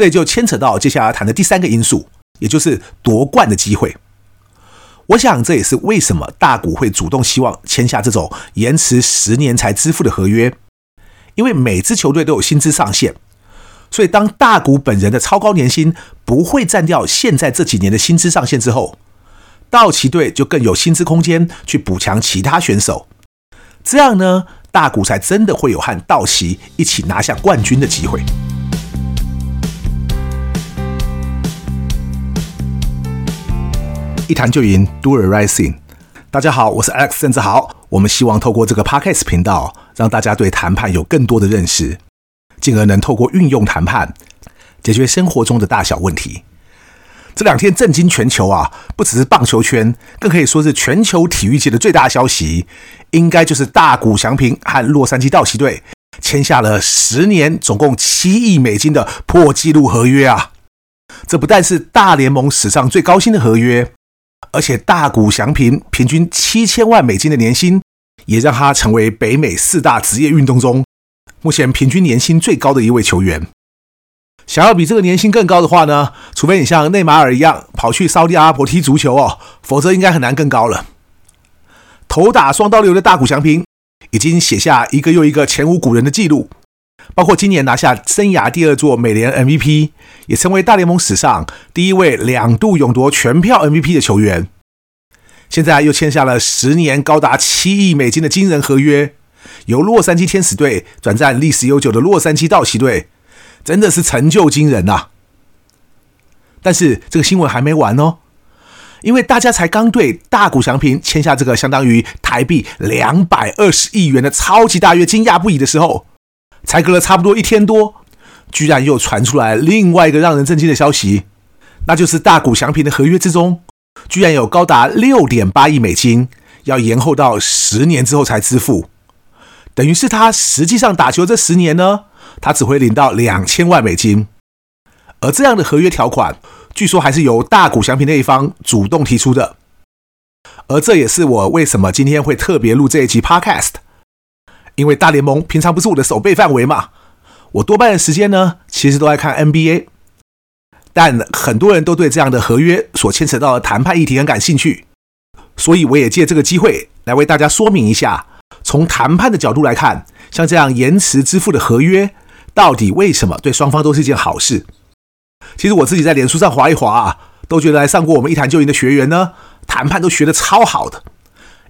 这也就牵扯到接下来谈的第三个因素，也就是夺冠的机会。我想这也是为什么大谷会主动希望签下这种延迟十年才支付的合约，因为每支球队都有薪资上限，所以当大谷本人的超高年薪不会占掉现在这几年的薪资上限之后，道奇队就更有薪资空间去补强其他选手，这样呢，大谷才真的会有和道奇一起拿下冠军的机会。一谈就赢，Do it Rising。大家好，我是 Alex 郑志豪。我们希望透过这个 Podcast 频道，让大家对谈判有更多的认识，进而能透过运用谈判解决生活中的大小问题。这两天震惊全球啊，不只是棒球圈，更可以说是全球体育界的最大消息，应该就是大谷翔平和洛杉矶道奇队签下了十年、总共七亿美金的破纪录合约啊！这不但是大联盟史上最高薪的合约。而且大谷翔平平均七千万美金的年薪，也让他成为北美四大职业运动中目前平均年薪最高的一位球员。想要比这个年薪更高的话呢，除非你像内马尔一样跑去沙地阿拉伯踢足球哦，否则应该很难更高了。头打双刀流的大谷翔平已经写下一个又一个前无古人的记录。包括今年拿下生涯第二座美联 MVP，也成为大联盟史上第一位两度勇夺全票 MVP 的球员。现在又签下了十年高达七亿美金的惊人合约，由洛杉矶天使队转战历史悠久的洛杉矶道奇队，真的是成就惊人呐！但是这个新闻还没完哦，因为大家才刚对大谷翔平签下这个相当于台币两百二十亿元的超级大约惊讶不已的时候。才隔了差不多一天多，居然又传出来另外一个让人震惊的消息，那就是大谷翔平的合约之中，居然有高达六点八亿美金要延后到十年之后才支付，等于是他实际上打球这十年呢，他只会领到两千万美金。而这样的合约条款，据说还是由大谷翔平那一方主动提出的，而这也是我为什么今天会特别录这一集 Podcast。因为大联盟平常不是我的守备范围嘛，我多半的时间呢，其实都在看 NBA。但很多人都对这样的合约所牵扯到的谈判议题很感兴趣，所以我也借这个机会来为大家说明一下，从谈判的角度来看，像这样延迟支付的合约，到底为什么对双方都是一件好事？其实我自己在脸书上划一划啊，都觉得来上过我们一谈就赢的学员呢，谈判都学得超好的。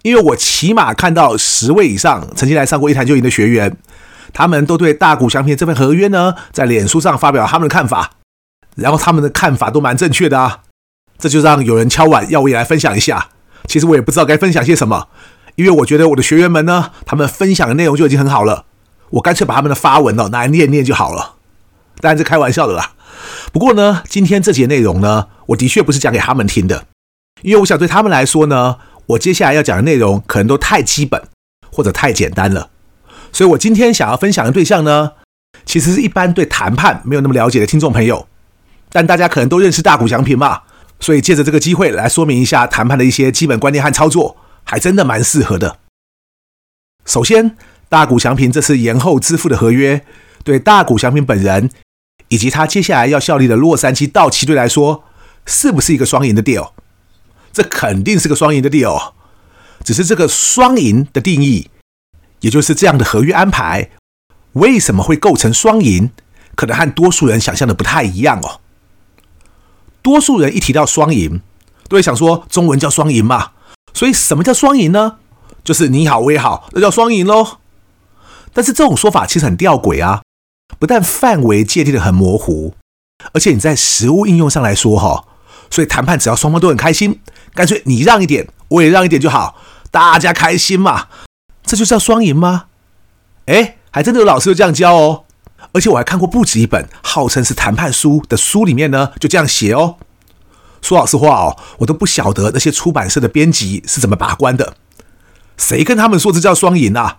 因为我起码看到十位以上曾经来上过一谈就赢的学员，他们都对大谷翔平这份合约呢，在脸书上发表他们的看法，然后他们的看法都蛮正确的啊，这就让有人敲碗要我也来分享一下。其实我也不知道该分享些什么，因为我觉得我的学员们呢，他们分享的内容就已经很好了，我干脆把他们的发文哦拿来念念就好了。当然是开玩笑的啦。不过呢，今天这节内容呢，我的确不是讲给他们听的，因为我想对他们来说呢。我接下来要讲的内容可能都太基本或者太简单了，所以我今天想要分享的对象呢，其实是一般对谈判没有那么了解的听众朋友，但大家可能都认识大谷翔平嘛，所以借着这个机会来说明一下谈判的一些基本观念和操作，还真的蛮适合的。首先，大谷翔平这次延后支付的合约，对大谷翔平本人以及他接下来要效力的洛杉矶道奇队来说，是不是一个双赢的 deal？这肯定是个双赢的 deal，只是这个双赢的定义，也就是这样的合约安排，为什么会构成双赢？可能和多数人想象的不太一样哦。多数人一提到双赢，都会想说中文叫双赢嘛，所以什么叫双赢呢？就是你好我也好，那叫双赢喽。但是这种说法其实很吊诡啊，不但范围界定的很模糊，而且你在实务应用上来说，哈。所以谈判只要双方都很开心，干脆你让一点，我也让一点就好，大家开心嘛，这就叫双赢吗？哎，还真的有老师就这样教哦，而且我还看过不止一本号称是谈判书的书里面呢，就这样写哦。说老实话哦，我都不晓得那些出版社的编辑是怎么把关的，谁跟他们说这叫双赢啊？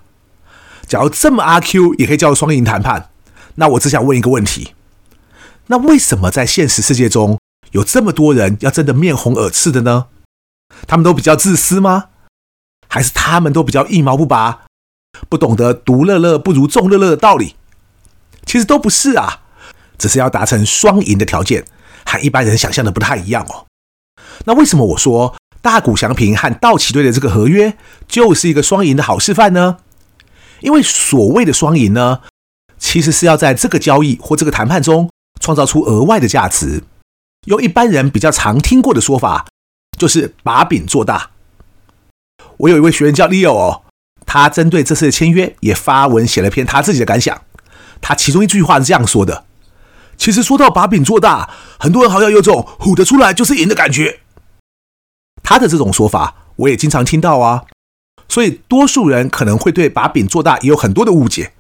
假如这么阿 Q 也可以叫双赢谈判，那我只想问一个问题：那为什么在现实世界中，有这么多人要争得面红耳赤的呢？他们都比较自私吗？还是他们都比较一毛不拔，不懂得独乐乐不如众乐乐的道理？其实都不是啊，只是要达成双赢的条件，和一般人想象的不太一样哦。那为什么我说大谷翔平和道奇队的这个合约就是一个双赢的好示范呢？因为所谓的双赢呢，其实是要在这个交易或这个谈判中创造出额外的价值。用一般人比较常听过的说法，就是把饼做大。我有一位学员叫 Leo 哦，他针对这次的签约也发文写了篇他自己的感想。他其中一句话是这样说的：“其实说到把饼做大，很多人好像有种唬得出来就是赢的感觉。”他的这种说法我也经常听到啊，所以多数人可能会对把饼做大也有很多的误解。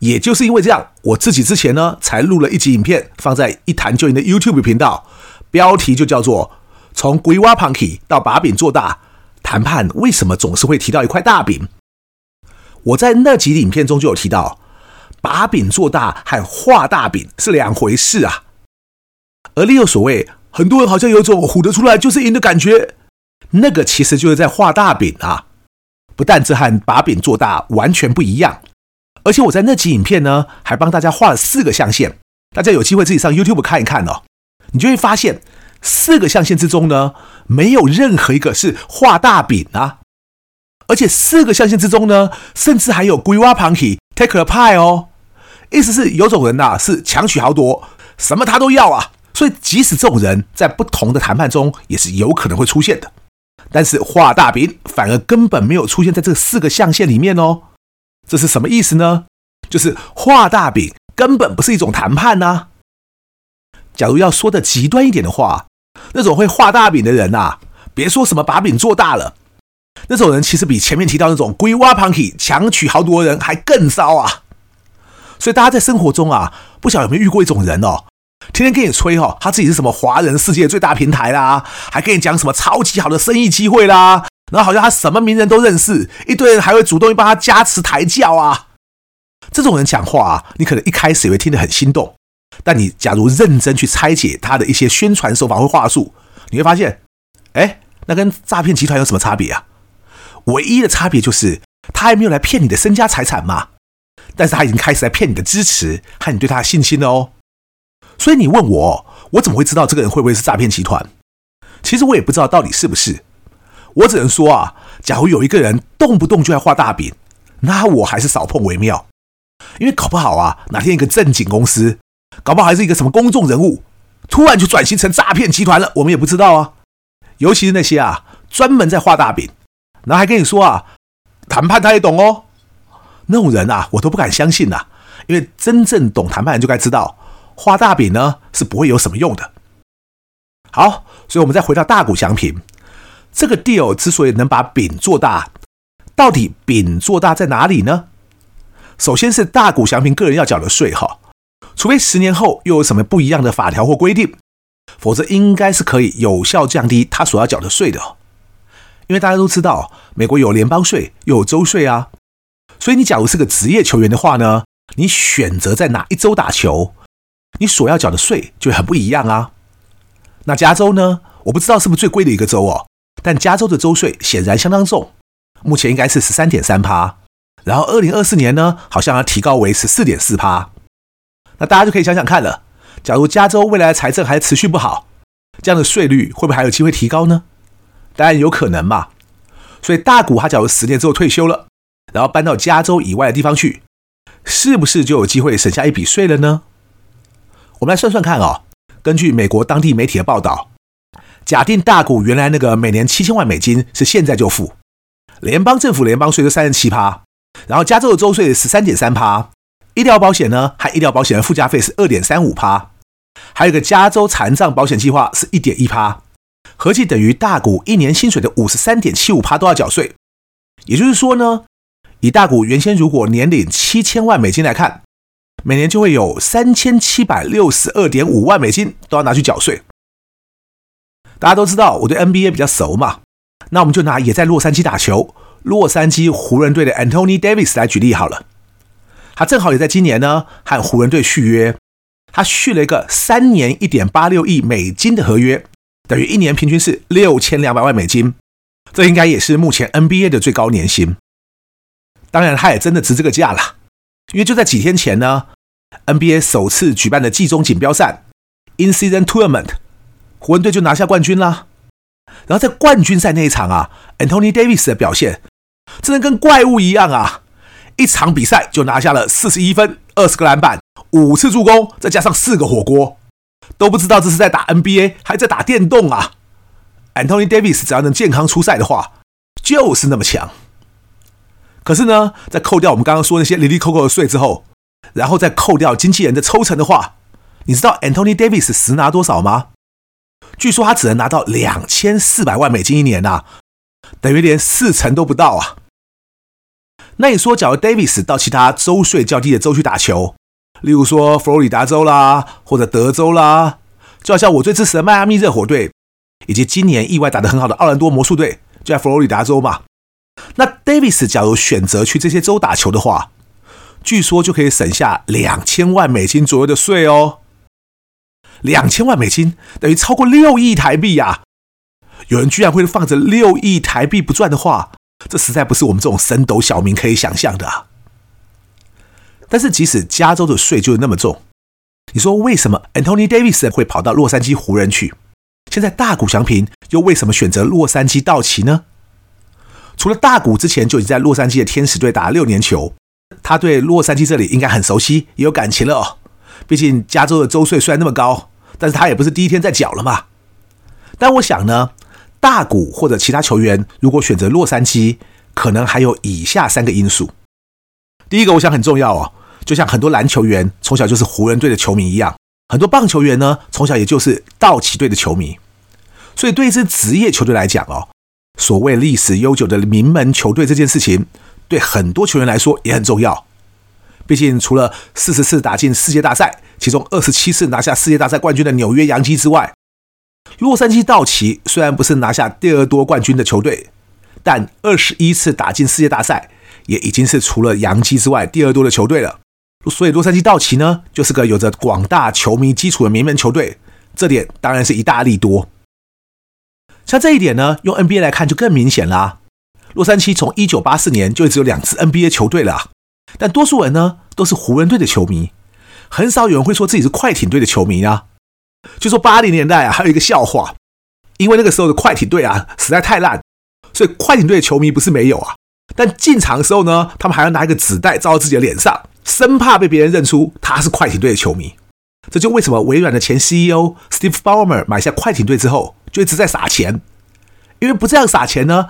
也就是因为这样，我自己之前呢才录了一集影片放在一谈就赢的 YouTube 频道，标题就叫做“从规划胖起到把饼做大，谈判为什么总是会提到一块大饼？”我在那集影片中就有提到。把饼做大和画大饼是两回事啊，而另有所谓，很多人好像有种唬得出来就是赢的感觉，那个其实就是在画大饼啊，不但这和把饼做大完全不一样，而且我在那集影片呢还帮大家画了四个象限，大家有机会自己上 YouTube 看一看哦，你就会发现四个象限之中呢，没有任何一个是画大饼啊，而且四个象限之中呢，甚至还有规划旁体 take a pie 哦。意思是有种人呐、啊，是强取豪夺，什么他都要啊。所以即使这种人在不同的谈判中也是有可能会出现的。但是画大饼反而根本没有出现在这四个象限里面哦。这是什么意思呢？就是画大饼根本不是一种谈判呐、啊。假如要说的极端一点的话，那种会画大饼的人呐、啊，别说什么把饼做大了，那种人其实比前面提到那种龟挖 punky 强取豪夺的人还更骚啊。所以大家在生活中啊，不晓得有没有遇过一种人哦，天天跟你吹、哦，他自己是什么华人世界最大平台啦，还跟你讲什么超级好的生意机会啦，然后好像他什么名人都认识，一堆人还会主动帮他加持抬轿啊。这种人讲话啊，你可能一开始也会听得很心动，但你假如认真去拆解他的一些宣传手法或话术，你会发现，哎，那跟诈骗集团有什么差别啊？唯一的差别就是他还没有来骗你的身家财产嘛。但是他已经开始来骗你的支持和你对他的信心了哦，所以你问我，我怎么会知道这个人会不会是诈骗集团？其实我也不知道到底是不是，我只能说啊，假如有一个人动不动就要画大饼，那我还是少碰为妙，因为搞不好啊，哪天一个正经公司，搞不好还是一个什么公众人物，突然就转型成诈骗集团了，我们也不知道啊。尤其是那些啊，专门在画大饼，然后还跟你说啊，谈判他也懂哦。那种人啊，我都不敢相信呐、啊，因为真正懂谈判人就该知道，画大饼呢是不会有什么用的。好，所以我们再回到大谷翔平这个 deal 之所以能把饼做大，到底饼做大在哪里呢？首先是大谷祥平个人要缴的税哈，除非十年后又有什么不一样的法条或规定，否则应该是可以有效降低他所要缴的税的。因为大家都知道，美国有联邦税又有州税啊。所以你假如是个职业球员的话呢，你选择在哪一州打球，你所要缴的税就很不一样啊。那加州呢？我不知道是不是最贵的一个州哦，但加州的州税显然相当重，目前应该是十三点三趴，然后二零二四年呢，好像要提高为十四点四趴。那大家就可以想想看了，假如加州未来的财政还持续不好，这样的税率会不会还有机会提高呢？当然有可能嘛。所以大股他假如十年之后退休了。然后搬到加州以外的地方去，是不是就有机会省下一笔税了呢？我们来算算看哦。根据美国当地媒体的报道，假定大谷原来那个每年七千万美金是现在就付，联邦政府联邦税是三十七趴，然后加州的州税十三点三趴，医疗保险呢，含医疗保险的附加费是二点三五趴，还有一个加州残障保险计划是一点一趴，合计等于大谷一年薪水的五十三点七五趴都要缴税。也就是说呢，以大谷原先如果年领七千万美金来看，每年就会有三千七百六十二点五万美金都要拿去缴税。大家都知道我对 NBA 比较熟嘛，那我们就拿也在洛杉矶打球，洛杉矶湖人队的 Antony Davis 来举例好了。他正好也在今年呢和湖人队续约，他续了一个三年一点八六亿美金的合约，等于一年平均是六千两百万美金，这应该也是目前 NBA 的最高年薪。当然，他也真的值这个价了，因为就在几天前呢，NBA 首次举办的季中锦标赛 In-Season Tournament，湖人队就拿下冠军啦。然后在冠军赛那一场啊，Anthony Davis 的表现真的跟怪物一样啊！一场比赛就拿下了四十一分、二十个篮板、五次助攻，再加上四个火锅，都不知道这是在打 NBA 还是在打电动啊！Anthony Davis 只要能健康出赛的话，就是那么强。可是呢，在扣掉我们刚刚说那些哩哩扣扣的税之后，然后再扣掉经纪人的抽成的话，你知道 Anthony Davis 实拿多少吗？据说他只能拿到两千四百万美金一年呐、啊，等于连四成都不到啊。那你说，假如 Davis 到其他州税较低的州去打球，例如说佛罗里达州啦，或者德州啦，就好像我最支持的迈阿密热火队，以及今年意外打得很好的奥兰多魔术队，就在佛罗里达州嘛。那 Davis 假如选择去这些州打球的话，据说就可以省下两千万美金左右的税哦。两千万美金等于超过六亿台币呀！有人居然会放着六亿台币不赚的话，这实在不是我们这种神斗小民可以想象的啊。但是即使加州的税就是那么重，你说为什么 Anthony Davis 会跑到洛杉矶湖人去？现在大谷翔平又为什么选择洛杉矶道奇呢？除了大谷之前就已经在洛杉矶的天使队打了六年球，他对洛杉矶这里应该很熟悉，也有感情了哦。毕竟加州的州税虽然那么高，但是他也不是第一天在缴了嘛。但我想呢，大谷或者其他球员如果选择洛杉矶，可能还有以下三个因素。第一个，我想很重要哦，就像很多篮球员从小就是湖人队的球迷一样，很多棒球员呢从小也就是道奇队的球迷。所以对一支职业球队来讲哦，所谓历史悠久的名门球队这件事情，对很多球员来说也很重要。毕竟，除了四十次打进世界大赛，其中二十七次拿下世界大赛冠军的纽约洋基之外，洛杉矶道奇虽然不是拿下第二多冠军的球队，但二十一次打进世界大赛，也已经是除了洋基之外第二多的球队了。所以，洛杉矶道奇呢，就是个有着广大球迷基础的名门球队，这点当然是一大利多。像这一点呢，用 NBA 来看就更明显啦。洛杉矶从一九八四年就只有两支 NBA 球队了。但多数人呢都是湖人队的球迷，很少有人会说自己是快艇队的球迷啊。就说八零年代啊，还有一个笑话，因为那个时候的快艇队啊实在太烂，所以快艇队的球迷不是没有啊。但进场的时候呢，他们还要拿一个纸袋罩到自己的脸上，生怕被别人认出他是快艇队的球迷。这就为什么微软的前 CEO Steve Ballmer 买下快艇队之后，就一直在撒钱，因为不这样撒钱呢，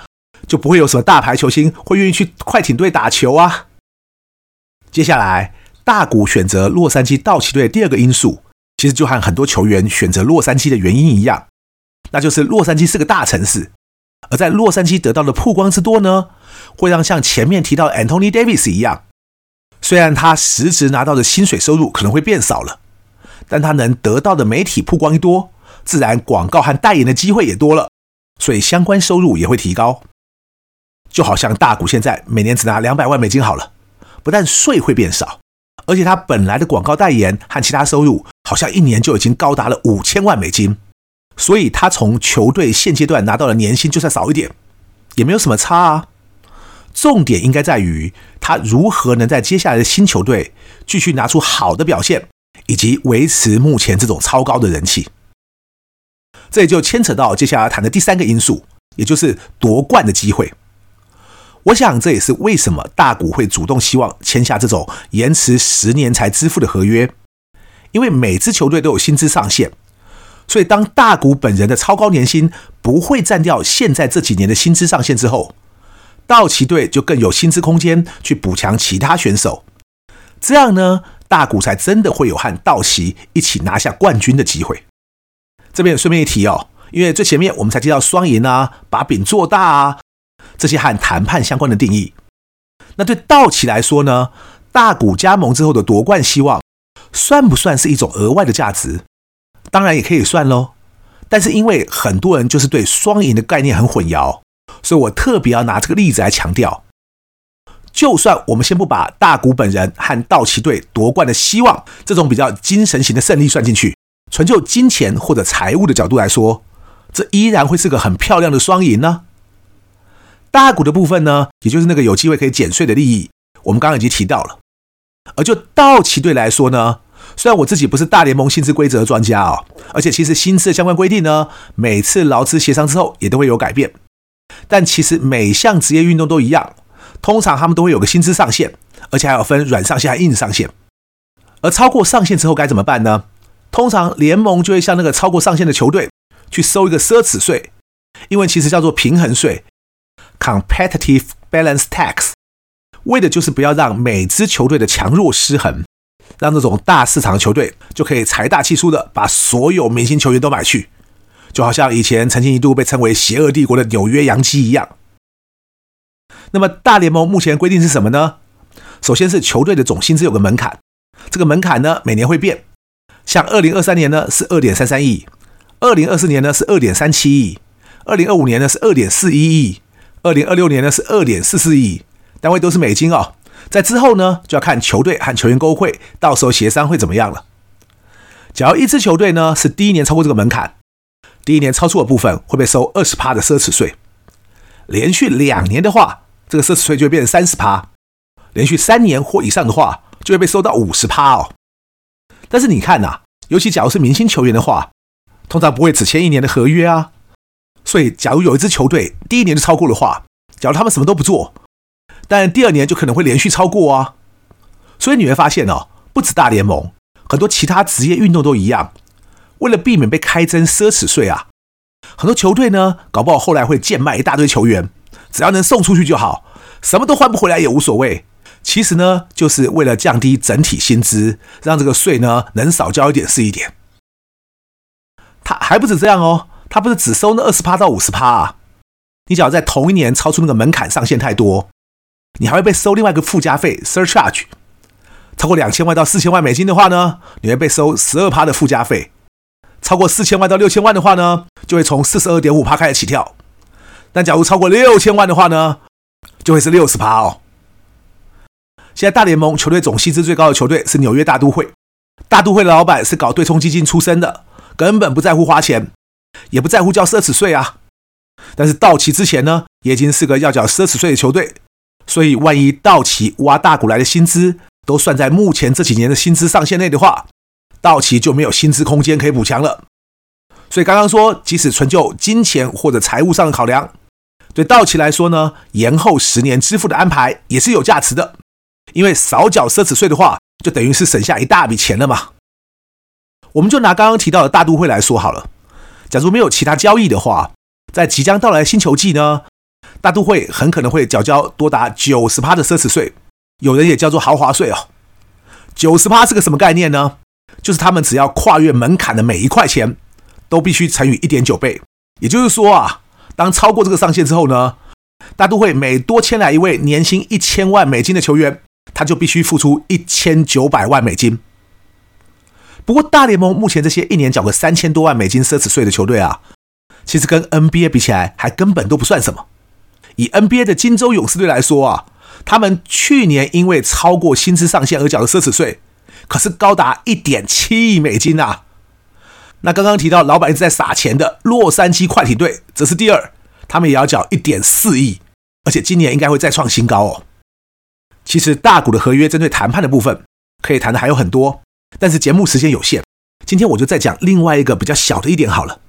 就不会有什么大牌球星会愿意去快艇队打球啊。接下来，大谷选择洛杉矶道奇队的第二个因素，其实就和很多球员选择洛杉矶的原因一样，那就是洛杉矶是个大城市，而在洛杉矶得到的曝光之多呢，会让像前面提到的 Anthony Davis 一样，虽然他实质拿到的薪水收入可能会变少了，但他能得到的媒体曝光一多，自然广告和代言的机会也多了，所以相关收入也会提高。就好像大谷现在每年只拿两百万美金好了。不但税会变少，而且他本来的广告代言和其他收入好像一年就已经高达了五千万美金，所以他从球队现阶段拿到的年薪就算少一点，也没有什么差啊。重点应该在于他如何能在接下来的新球队继续拿出好的表现，以及维持目前这种超高的人气。这也就牵扯到接下来谈的第三个因素，也就是夺冠的机会。我想这也是为什么大谷会主动希望签下这种延迟十年才支付的合约，因为每支球队都有薪资上限，所以当大谷本人的超高年薪不会占掉现在这几年的薪资上限之后，道奇队就更有薪资空间去补强其他选手，这样呢，大谷才真的会有和道奇一起拿下冠军的机会。这边也顺便一提哦，因为最前面我们才提到双赢啊，把饼做大啊。这些和谈判相关的定义，那对道奇来说呢？大谷加盟之后的夺冠希望，算不算是一种额外的价值？当然也可以算喽。但是因为很多人就是对双赢的概念很混淆，所以我特别要拿这个例子来强调。就算我们先不把大谷本人和道奇队夺冠的希望这种比较精神型的胜利算进去，纯就金钱或者财务的角度来说，这依然会是个很漂亮的双赢呢。大股的部分呢，也就是那个有机会可以减税的利益，我们刚刚已经提到了。而就道奇队来说呢，虽然我自己不是大联盟薪资规则的专家哦，而且其实薪资的相关规定呢，每次劳资协商之后也都会有改变，但其实每项职业运动都一样，通常他们都会有个薪资上限，而且还有分软上限和硬上限。而超过上限之后该怎么办呢？通常联盟就会向那个超过上限的球队去收一个奢侈税，因为其实叫做平衡税 （competitive balance tax），为的就是不要让每支球队的强弱失衡，让这种大市场的球队就可以财大气粗的把所有明星球员都买去，就好像以前曾经一度被称为“邪恶帝国”的纽约洋基一样。那么大联盟目前规定是什么呢？首先是球队的总薪资有个门槛。这个门槛呢，每年会变，像二零二三年呢是二点三三亿，二零二四年呢是二点三七亿，二零二五年呢是二点四一亿，二零二六年呢是二点四四亿，单位都是美金哦。在之后呢，就要看球队和球员工会到时候协商会怎么样了。假如一支球队呢是第一年超过这个门槛，第一年超出的部分会被收二十趴的奢侈税，连续两年的话，这个奢侈税就会变成三十趴，连续三年或以上的话。就会被收到五十趴哦，但是你看呐、尤其假如是明星球员的话，通常不会只签一年的合约啊。所以，假如有一支球队第一年就超过的话，假如他们什么都不做，但第二年就可能会连续超过啊。所以你会发现哦，不止大联盟，很多其他职业运动都一样，为了避免被开征奢侈税啊，很多球队呢，搞不好后来会贱卖一大堆球员，只要能送出去就好，什么都换不回来也无所谓。其实呢，就是为了降低整体薪资，让这个税呢能少交一点是一点。他还不止这样哦，他不是只收那二十趴到五十趴啊。你只要在同一年超出那个门槛上限太多，你还会被收另外一个附加费 （surcharge）。超过两千万到四千万美金的话呢，你会被收十二趴的附加费；超过四千万到六千万的话呢，就会从四十二点五趴开始起跳。但假如超过六千万的话呢，就会是六十趴哦。现在大联盟球队总薪资最高的球队是纽约大都会，大都会的老板是搞对冲基金出身的，根本不在乎花钱，也不在乎交奢侈税啊。但是道奇之前呢，也已经是个要缴奢侈税的球队，所以万一道奇挖大股来的薪资都算在目前这几年的薪资上限内的话，道奇就没有薪资空间可以补强了。所以刚刚说，即使纯就金钱或者财务上的考量，对道奇来说呢，延后十年支付的安排也是有价值的。因为少缴奢侈税的话，就等于是省下一大笔钱了嘛。我们就拿刚刚提到的大都会来说好了。假如没有其他交易的话，在即将到来的新球季呢，大都会很可能会缴交多达九十趴的奢侈税，有人也叫做豪华税哦。九十趴是个什么概念呢？就是他们只要跨越门槛的每一块钱，都必须乘以一点九倍。也就是说啊，当超过这个上限之后呢，大都会每多签来一位年薪一千万美金的球员，他就必须付出一千九百万美金。不过，大联盟目前这些一年缴个三千多万美金奢侈税的球队啊，其实跟 NBA 比起来，还根本都不算什么。以 NBA 的金州勇士队来说啊，他们去年因为超过薪资上限而缴的奢侈税，可是高达一点七亿美金啊。那刚刚提到老板一直在撒钱的洛杉矶快艇队，则是第二，他们也要缴一点四亿，而且今年应该会再创新高哦。其实大股的合约针对谈判的部分可以谈的还有很多，但是节目时间有限，今天我就再讲另外一个比较小的一点好了。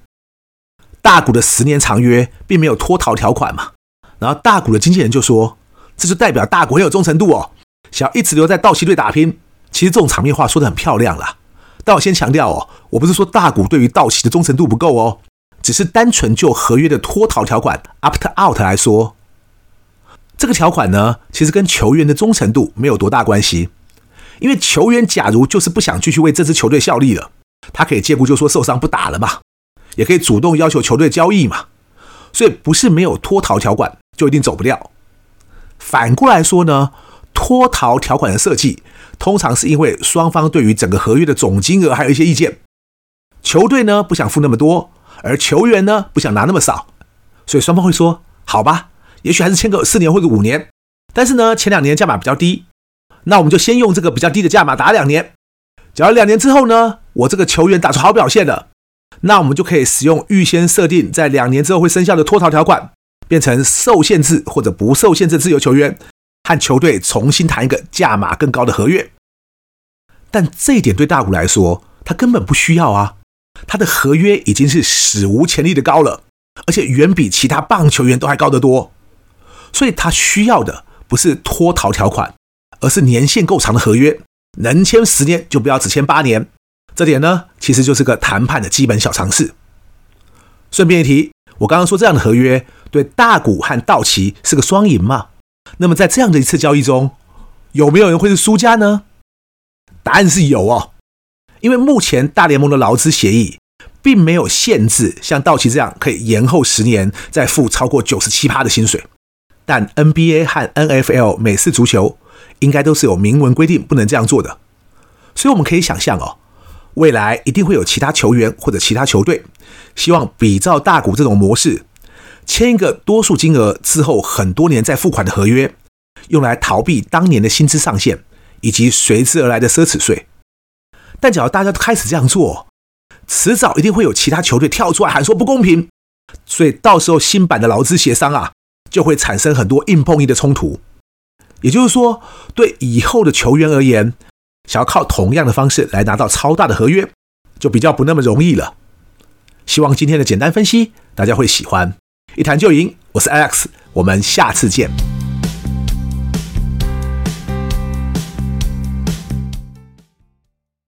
大股的十年长约并没有脱逃条款嘛，然后大股的经纪人就说，这就代表大股很有忠诚度哦，想要一直留在道奇队打拼。其实这种场面话说的很漂亮啦，但我先强调哦，我不是说大股对于道奇的忠诚度不够哦，只是单纯就合约的脱逃条款 opt out 来说。这个条款呢，其实跟球员的忠诚度没有多大关系，因为球员假如就是不想继续为这支球队效力了，他可以借故就说受伤不打了嘛，也可以主动要求球队交易嘛，所以不是没有脱逃条款就一定走不掉。反过来说呢，脱逃条款的设计通常是因为双方对于整个合约的总金额还有一些意见，球队呢不想付那么多，而球员呢不想拿那么少，所以双方会说好吧。也许还是签个四年或者五年，但是呢，前两年价码比较低，那我们就先用这个比较低的价码打两年。假如两年之后呢，我这个球员打出好表现了，那我们就可以使用预先设定在两年之后会生效的脱逃条款，变成受限制或者不受限制自由球员，和球队重新谈一个价码更高的合约，但这一点对大谷来说，他根本不需要啊。他的合约已经是史无前例的高了，而且远比其他棒球员都还高得多。所以他需要的不是脱逃条款，而是年限够长的合约，能签十年就不要只签八年。这点呢，其实就是个谈判的基本小常识。顺便一提，我刚刚说这样的合约对大谷和道奇是个双赢嘛？那么在这样的一次交易中，有没有人会是输家呢？答案是有哦，因为目前大联盟的劳资协议并没有限制像道奇这样可以延后十年再付超过九十七趴的薪水，但 NBA 和 NFL 美式足球应该都是有明文规定不能这样做的，所以我们可以想象哦，未来一定会有其他球员或者其他球队希望比照大谷这种模式，签一个多数金额之后很多年再付款的合约。用来逃避当年的薪资上限以及随之而来的奢侈税，但只要大家都开始这样做，迟早一定会有其他球队跳出来喊说不公平，所以到时候新版的劳资协商啊，就会产生很多硬碰硬的冲突。也就是说，对以后的球员而言，想要靠同样的方式来拿到超大的合约，就比较不那么容易了。希望今天的简单分析大家会喜欢，一谈就赢。我是 Alex，我们下次见。